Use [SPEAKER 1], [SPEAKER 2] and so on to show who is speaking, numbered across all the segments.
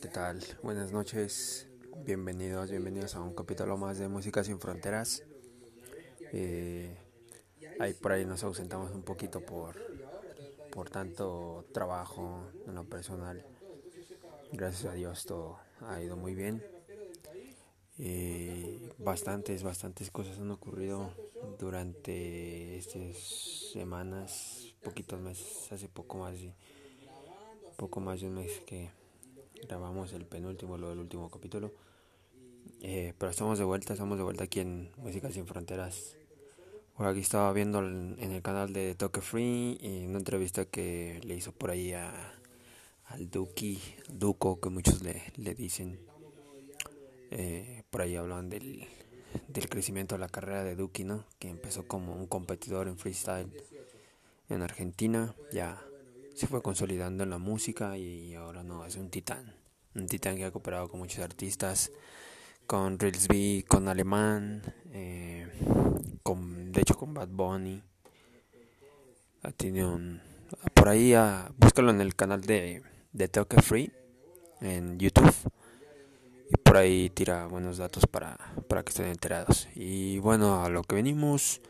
[SPEAKER 1] ¿qué tal? Buenas noches, bienvenidos, bienvenidos a un capítulo más de Música sin Fronteras. Eh, ahí por ahí nos ausentamos un poquito por, por tanto trabajo en lo personal. Gracias a Dios todo ha ido muy bien. Eh, bastantes, bastantes cosas han ocurrido durante estas semanas, poquitos meses, hace poco más de, poco más de un mes que grabamos el penúltimo, lo del último capítulo. Eh, pero estamos de vuelta, estamos de vuelta aquí en Música Sin Fronteras. Por aquí estaba viendo en el canal de Toque Free y una entrevista que le hizo por ahí a, al Duki, Duco, que muchos le, le dicen. Eh, por ahí hablan del, del crecimiento de la carrera de Duki, ¿no? Que empezó como un competidor en freestyle en Argentina, ya se fue consolidando en la música y ahora no, es un titán. Un titán que ha cooperado con muchos artistas, con Reelsby, con Alemán, eh, con, de hecho con Bad Bunny. Tenido un, por ahí, a, búscalo en el canal de, de Toque Free en YouTube. Y por ahí tira buenos datos para, para que estén enterados. Y bueno, a lo que venimos,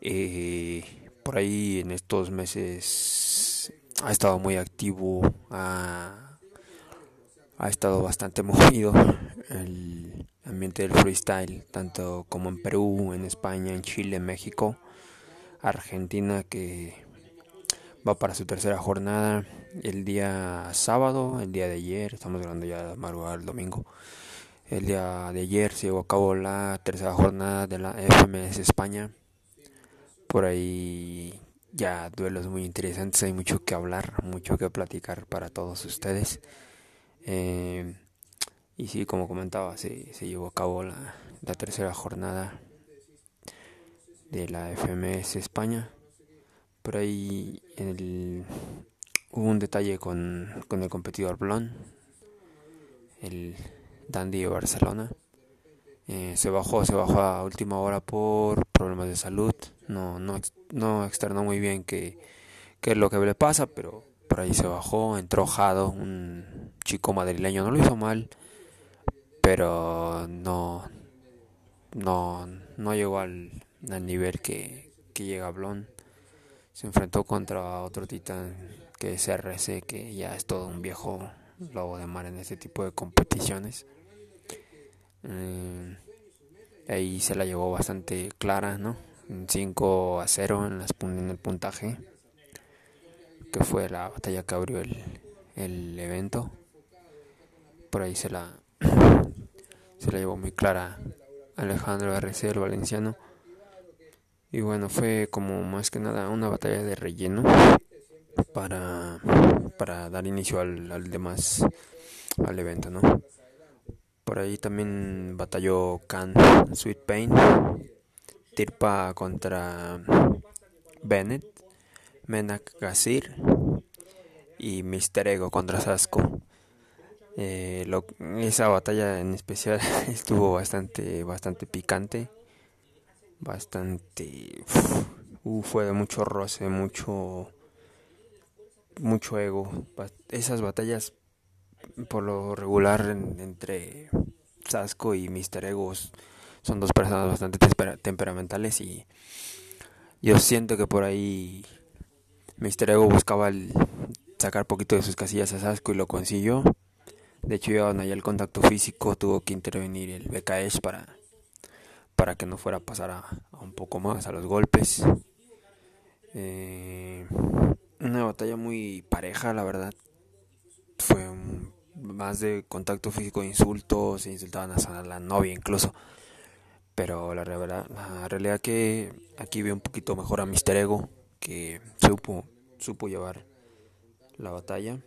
[SPEAKER 1] eh, por ahí en estos meses ha estado muy activo, ha, estado bastante movido el ambiente del freestyle, tanto como en Perú, en España, en Chile, en México, Argentina, que va para su tercera jornada el día sábado, el día de ayer, estamos hablando ya de madrugada el domingo. El día de ayer se llevó a cabo la tercera jornada de la FMS España. Por ahí ya duelos muy interesantes, hay mucho que hablar, mucho que platicar para todos ustedes. Eh, y sí, como comentaba, se, se llevó a cabo la, tercera jornada de la FMS España. Por ahí hubo un detalle con, con el competidor Blon, el Dandy de Barcelona. Eh, se bajó, se bajó a última hora por problemas de salud. No, no, no externó muy bien qué, qué es lo que le pasa, pero por ahí se bajó, entró Jado, un chico madrileño, no lo hizo mal, pero no, no, no llegó al, al nivel que, que llega Blon. Se enfrentó contra otro titán que es RC, que ya es todo un viejo lobo de mar en este tipo de competiciones. Eh, ahí se la llevó bastante clara, ¿no? 5 a 0 en, las, en el puntaje, que fue la batalla que abrió el, el evento. Por ahí se la, se la llevó muy clara Alejandro RC, el valenciano. Y bueno, fue como más que nada una batalla de relleno para, para dar inicio al, al demás al evento, ¿no? Por ahí también batalló Khan Sweet Pain, Tirpa contra Bennett, Menak Gazir y Mister Ego contra Sasco. Eh, lo, esa batalla en especial estuvo bastante bastante picante, bastante fue de mucho roce, mucho mucho ego. Esas batallas por lo regular en, entre Sasco y Mister Egos son dos personas bastante temperamentales y yo siento que por ahí Mister Ego buscaba el sacar poquito de sus casillas a Sasco y lo consiguió. De hecho, llevaban allá el contacto físico, tuvo que intervenir el BKS para, para que no fuera a pasar a, a un poco más a los golpes. Eh, una batalla muy pareja, la verdad. Fue un, más de contacto físico, insultos, insultaban a la novia incluso. Pero la, realidad, la realidad que aquí veo un poquito mejor a Mister Ego, que supo, supo llevar la batalla.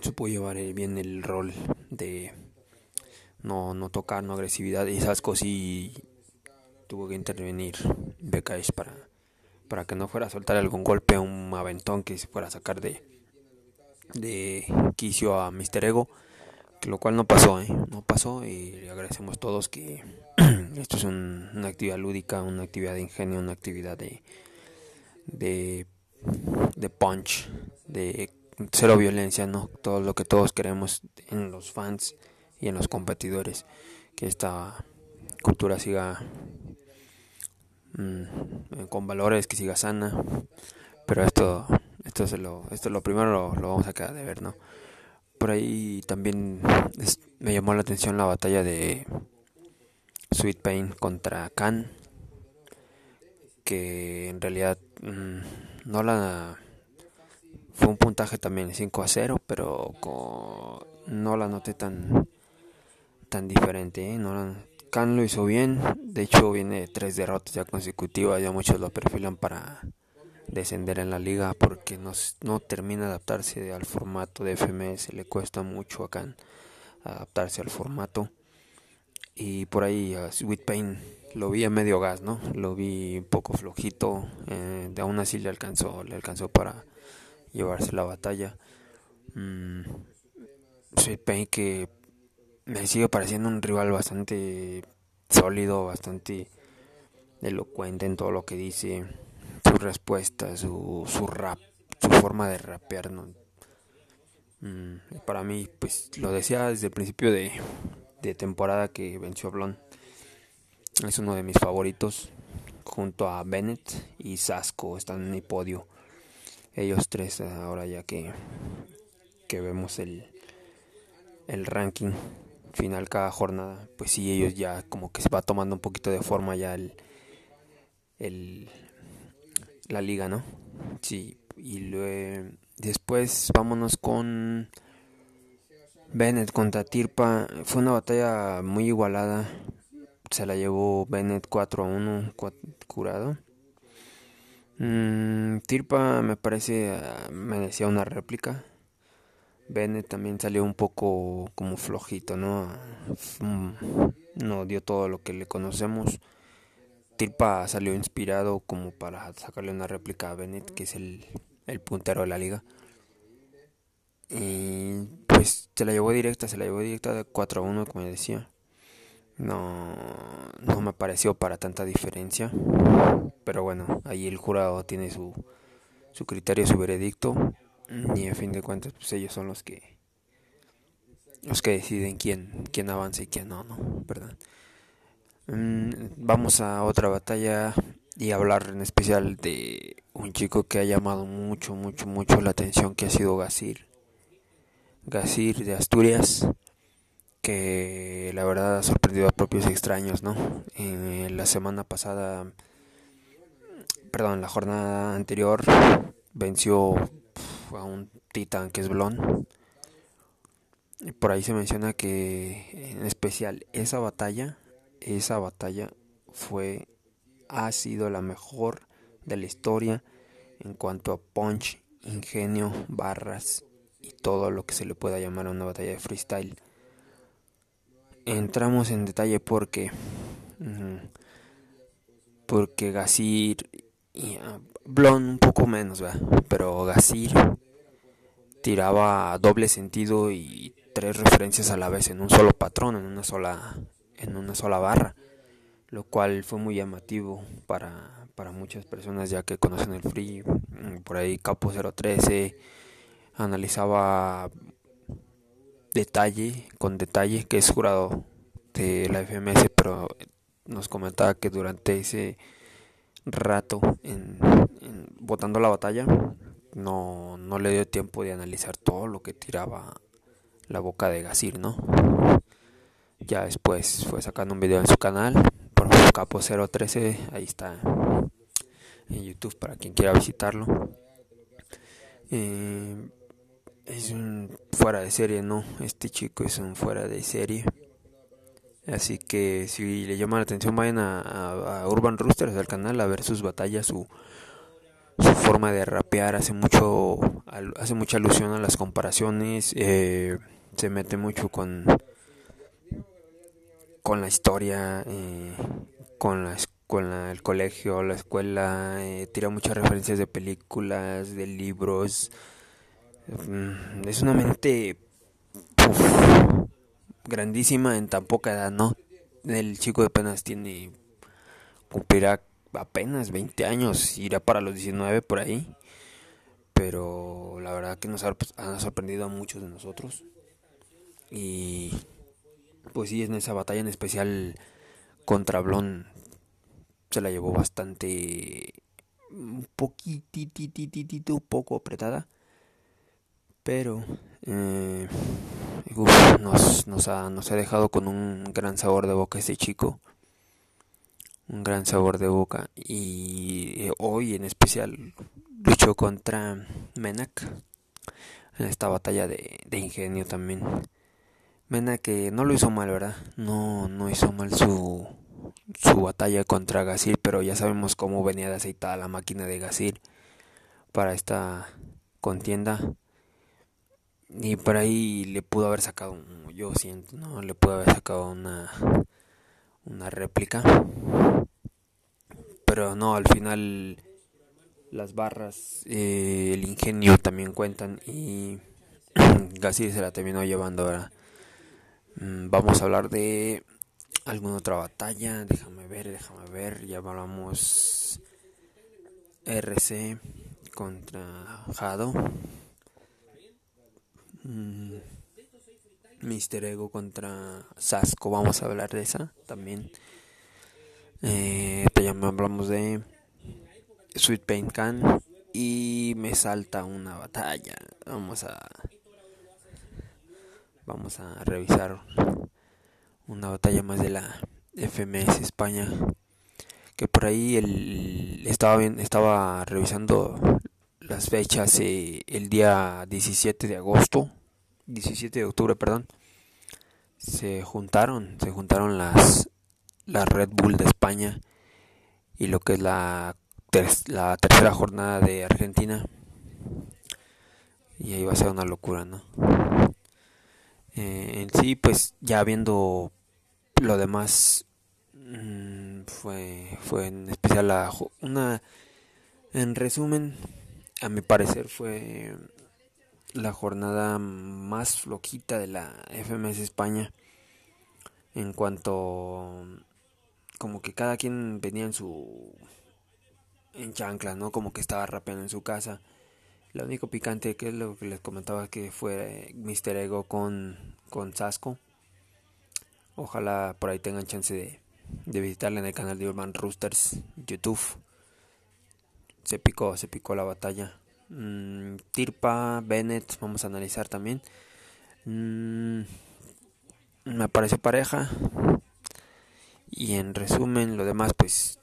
[SPEAKER 1] Supo llevar bien el rol de no, no tocar, no agresividad. Y esas cosas sí tuvo que intervenir BKS para para que no fuera a soltar algún golpe, un aventón que se fuera a sacar de, de quicio a Mister Ego, lo cual no pasó, ¿eh? no pasó y le agradecemos todos que esto es un, una actividad lúdica, una actividad de ingenio, una actividad de, de, de punch, de cero violencia, ¿no? Todo lo que todos queremos en los fans y en los competidores, que esta cultura siga mm, con valores, que siga sana, pero esto, esto es lo, esto lo primero lo, lo vamos a quedar de ver, ¿no? Por ahí también me llamó la atención la batalla de Sweet Pain contra Khan, que en realidad mm, no la fue un puntaje también 5 a 0, pero no la noté tan tan diferente, ¿eh? no Khan lo hizo bien, de hecho viene tres derrotas ya consecutivas, ya muchos lo perfilan para descender en la liga porque no, termina de adaptarse al formato de FMS, le cuesta mucho acá adaptarse al formato. Y por ahí a Sweet Pain lo vi a medio gas, ¿no? Lo vi un poco flojito, eh, aún así le alcanzó, le alcanzó para llevarse la batalla. Mm, Sweet Pain que me sigue pareciendo un rival bastante sólido, bastante elocuente en todo lo que dice su respuesta, su, su rap, su forma de rapear. ¿no? Mm, para mí, pues lo decía desde el principio de, de temporada que venció Blon. Es uno de mis favoritos, junto a Bennett y Sasco, están en mi podio. Ellos tres, ahora ya que, que vemos el, el ranking final cada jornada, pues sí, ellos ya como que se va tomando un poquito de forma ya el, el, la liga, ¿no? Sí, y luego, después vámonos con Bennett contra Tirpa. Fue una batalla muy igualada. Se la llevó Bennett 4 a 1, curado. Mm, Tirpa me parece ah, me decía una réplica. Bennett también salió un poco como flojito, ¿no? Mm, no dio todo lo que le conocemos. Tirpa salió inspirado como para sacarle una réplica a Bennett, que es el, puntero de la liga. Y pues se la llevó directa, se la llevó directa de 4 a 1, como decía. No, no me pareció para tanta diferencia. Pero bueno, ahí el jurado tiene su, su criterio, su veredicto. Y a fin de cuentas, pues ellos son los que los que deciden quién, quién avanza y quién no, ¿no? ¿Verdad? Mm, vamos a otra batalla y hablar en especial de un chico que ha llamado mucho, mucho, mucho la atención, que ha sido Gasir. Gasir de Asturias, que la verdad ha sorprendido a propios extraños, ¿no? En la semana pasada, perdón, la jornada anterior venció a un titán que es Blon. Por ahí se menciona que en especial esa batalla esa batalla fue ha sido la mejor de la historia en cuanto a punch, ingenio, barras y todo lo que se le pueda llamar a una batalla de freestyle. Entramos en detalle porque porque Gasir y uh, Blon un poco menos, pero Gasir tiraba doble sentido y tres referencias a la vez en un solo patrón, en una sola en una sola barra, lo cual fue muy llamativo para, para muchas personas ya que conocen el free. Mm, por ahí Capo 013 analizaba detalle con detalle que es jurado de la FMS, pero nos comentaba que durante ese rato en, votando la batalla no, no le dio tiempo de analizar todo lo que tiraba la boca de Gasir, ¿no? Ya después fue sacando un video en su canal, Capo 013, ahí está en YouTube para quien quiera visitarlo. Eh, es un fuera de serie, no, este chico es un fuera de serie. Así que si le llama la atención vayan a, Urban Roosters del canal a ver sus batallas, su, su forma de rapear, hace mucho hace mucha alusión a las comparaciones, eh, se mete mucho con con la historia, eh, con, la, con el colegio, la escuela, eh, tira muchas referencias de películas, de libros. Mm, es una mente grandísima en tan poca edad, ¿no? El chico apenas tiene, cumplirá apenas 20 años, irá para los 19 por ahí. pero la verdad que nos ha, sorprendido a muchos de nosotros. Y pues sí, en esa batalla en especial contra Blon se la llevó bastante un poquitititito poco apretada pero eh, nos, nos, ha, nos ha dejado con un gran sabor de boca ese chico un gran sabor de boca y eh, hoy en especial luchó contra Menak en esta batalla de, ingenio también. Menak que no lo hizo mal verdad no no hizo mal su su batalla contra Gasir pero ya sabemos cómo venía de aceitada la máquina de Gasir para esta contienda. Y por ahí le pudo haber sacado yo siento no le pudo haber sacado una una réplica. Pero no al final las barras eh, el ingenio también cuentan y Gassi se la terminó llevando ahora. Mm, vamos a hablar de alguna otra batalla déjame ver déjame ver ya hablamos RC contra Jado. Mm, Mister Ego contra Sasco vamos a hablar de esa también. Eh, ya hablamos de Sweet Pain Can y me salta una batalla. Vamos a vamos a revisar una batalla más de la FMS España que por ahí el, estaba bien, estaba revisando las fechas eh, el día 17 de agosto 17 de octubre, perdón, se juntaron, se juntaron las, las Red Bull de España y lo que es la, la tercera jornada de Argentina. Y ahí va a ser una locura, ¿no? Eh, en sí, pues ya viendo lo demás, mm, fue, fue en especial la, una, en resumen, a mi parecer fue la jornada más flojita de la FMS España en cuanto como que cada quien venía en su en chancla, ¿no? Como que estaba rapeando en su casa. Lo único picante que es lo que les comentaba que fue Mr. Ego con con Sasco. Ojalá por ahí tengan chance de, de visitarle en el canal de Urban Roosters YouTube. Se picó, se picó la batalla. Mm, Tirpa, Bennett, vamos a analizar también. Mm, me parece pareja. Y en resumen, lo demás, pues,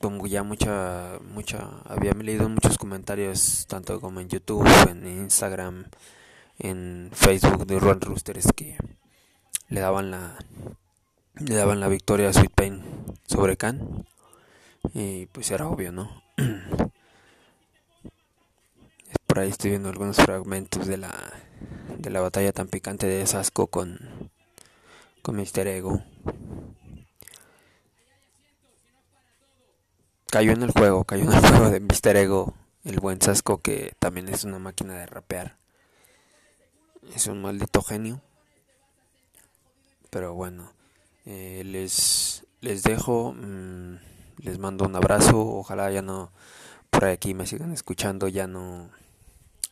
[SPEAKER 1] como ya mucha, mucha, había leído muchos comentarios, tanto como en YouTube, en Instagram, en Facebook de Run Roosters, que le daban la, le daban la victoria a Sweet Pain sobre Khan. Y pues era obvio, ¿no? Por ahí estoy viendo algunos fragmentos de la, de la batalla tan picante de Sasco con, con Mister Ego. Cayó en el juego, cayó en el juego de Mister Ego, el buen Sasco que también es una máquina de rapear. Es un maldito genio. Pero bueno, eh, les, les dejo, mm, les mando un abrazo, ojalá ya no por aquí me sigan escuchando, ya no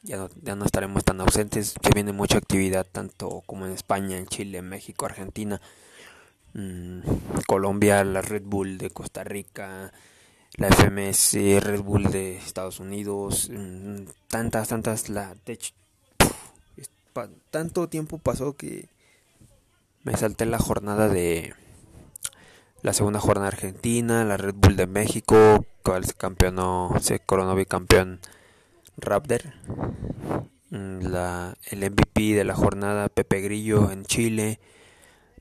[SPEAKER 1] ya no, ya no estaremos tan ausentes, se viene mucha actividad tanto como en España, en Chile, en México, Argentina, mm, Colombia, la Red Bull de Costa Rica, la FMS, Red Bull de Estados Unidos, mm, tantas, tantas, la tanto tiempo pasó que me salté la jornada de la segunda jornada argentina, la Red Bull de México, cual se campeonó, se coronó bicampeón Raptor, mm, el MVP de la jornada Pepe Grillo en Chile,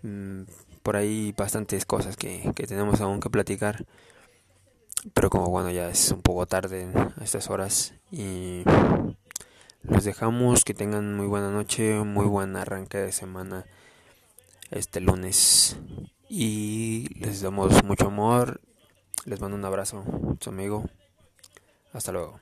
[SPEAKER 1] mm, por ahí bastantes cosas que, que tenemos aún que platicar, pero como bueno ya es un poco tarde a estas horas y los dejamos, que tengan muy buena noche, muy buen arranque de semana este lunes. Y les damos mucho amor, les mando un abrazo, su amigo, hasta luego.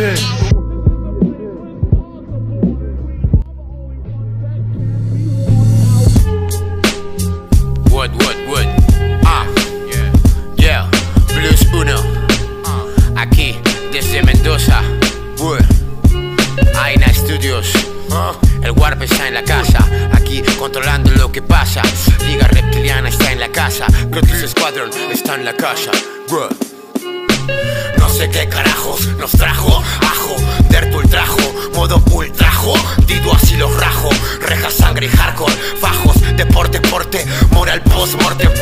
[SPEAKER 2] 8-7.
[SPEAKER 3] Wood, wood, wood. Ah, yeah, yeah. Blues 1. Aquí, desde Mendoza. Wood. Aina Studios. El Warp está en la casa, aquí controlando lo que pasa. Liga Reptiliana está en la casa, Crotus Squadron está en la casa. Wood. Sé qué carajos nos trajo. Ajo, Dertul trajo Modo ultrajo Dido así los rajo Reja, sangre y hardcore Fajos, deporte, porte Moral post mortem,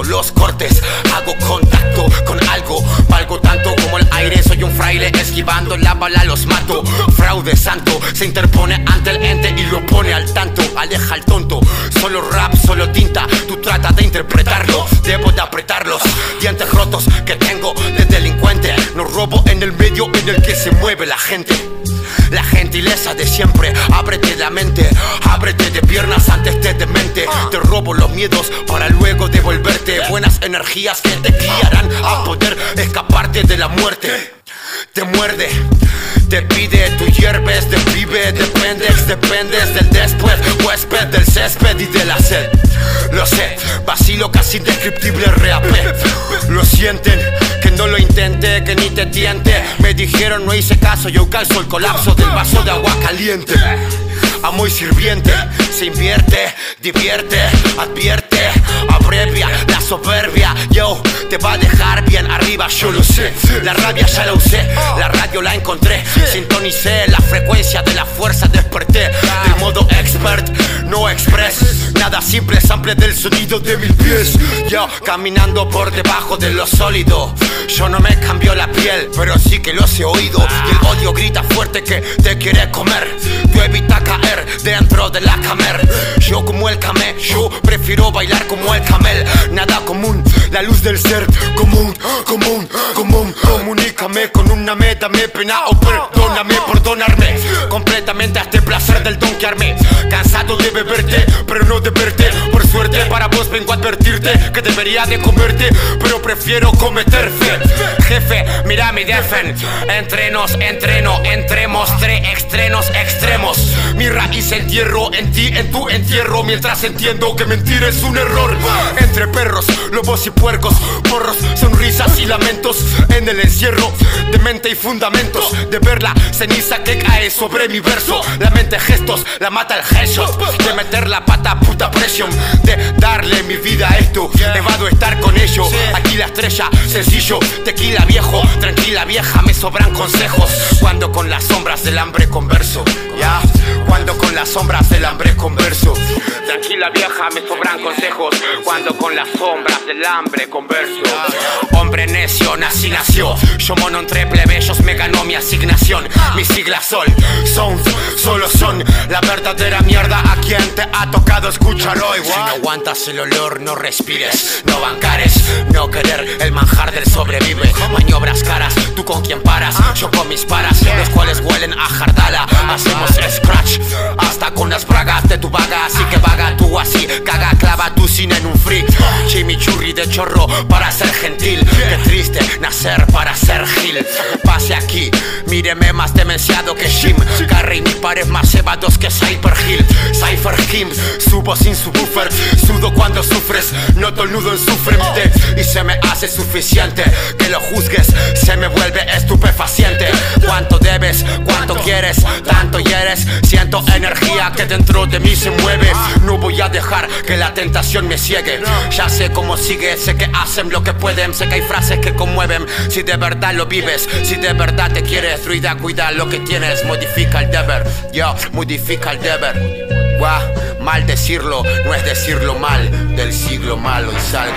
[SPEAKER 3] los cortes. Hago contacto con algo. Valgo tanto como el aire. Soy un fraile esquivando la bala Los mato. Fraude santo. Se interpone ante el ente y lo pone al tanto. Aleja al tonto. Solo rap, solo tinta. Tú trata de interpretarlo. Debo de apretarlos. Dientes rotos que tengo de delincuente. No robo en el medio en el que se mueve la gente la gentileza de siempre, ábrete la mente, ábrete de piernas antes de demente. Te robo los miedos para luego devolverte buenas energías que te guiarán a poder escaparte de la muerte. Te muerde, te pide, tú hierves, te vive, dependes, dependes del después, huésped del césped y de la sed. Lo sé, vacilo casi indescriptible RAP. Lo sienten, que no lo intente, que ni te tiente. Me dijeron no hice caso, yo calzo el colapso del vaso de agua caliente. Amo y sirviente, se invierte, divierte, advierte, abrevia la soberbia. Yo te va a dejar bien arriba, yo lo sé. La rabia ya la usé, la radio la encontré. Sintonicé la frecuencia de la fuerza, desperté del modo expert, no express. Nada simple, sample del sonido de mis pies. Yo caminando por debajo de lo sólido. Yo no me cambio la piel, pero sí que los he oído. Y el odio grita fuerte que te quiere comer. Tú evita caer dentro de la camer. Yo como el camé, yo prefiero bailar como el camel. Nada común, la luz del ser común, común, común. Comunícame con una meta, me pena o perdóname por donarme completamente a este placer del donkearme. Cansado de beberte, pero no de verte. Por suerte para vos vengo a advertirte que debería de comerte, pero prefiero cometer fe. Jefe, mira mi defen. Entrenos, entreno, entremos, tres extremos, extremos. Mi raíz entierro en ti, en tu entierro, mientras entiendo que mentir es un error. Entre perros, lobos y puercos, porros, sonrisas y lamentos en el encierro de mente y fundamentos. De ver la ceniza que cae sobre mi verso, la mente gestos, la mata el headshot. De meter la pata, puta presión, de darle mi vida a esto, evado estar con ello. Aquí la estrella, sencillo, tequila viejo, tranquila vieja, me sobran consejos. Cuando con las sombras del hambre converso, ya, cuando con las sombras del hambre converso. Tranquila vieja, me sobran consejos. Cuando con las sombras del hambre converso. Hombre necio, nací nació. Yo mono entre plebeyos, me ganó mi asignación. Mis siglas son, son, solo son la verdadera mierda. A quien te ha tocado, escúchalo igual. Si no aguantas el olor, no respires. No bancares, no querer el manjar del sobrevive. Maniobras caras, tú con quien paras. Yo con mis paras, los cuales huelen a jardala. Hacemos scratch hasta con las bragas de tu vaga. Así que vaga tú así, caga, clava tu cine en un freak. Chimichurri de chorro para ser gentil. Qué triste nacer para ser gil. Pase aquí, míreme más demenciado que Jim. Carry mi pares más cebados que Cypher Hill. Cypher Kim, subo sin subwoofer. Sudo cuando sufres, noto el nudo en su frente. Y se me hace suficiente que lo juzgues. Se me vuelve estupefaciente. ¿Cuánto debes? ¿Cuánto quieres? Tanto hieres. Siento energía que dentro de mí se mueve. No voy a dejar que la tentación me ciegue. Ya sé cómo sigue, sé que hacen lo que pueden. Sé que hay frases que conmueven. Si de verdad lo vives, si de verdad te quieres, druida, cuida lo que tienes. Modifica el deber, yo, modifica el deber. Guau, mal decirlo, no es decirlo mal. Del siglo malo y salgo.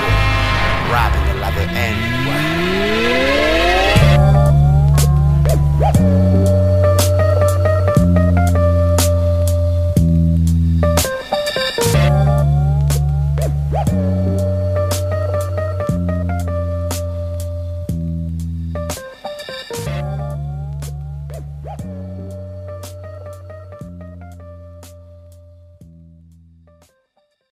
[SPEAKER 3] Rap en el.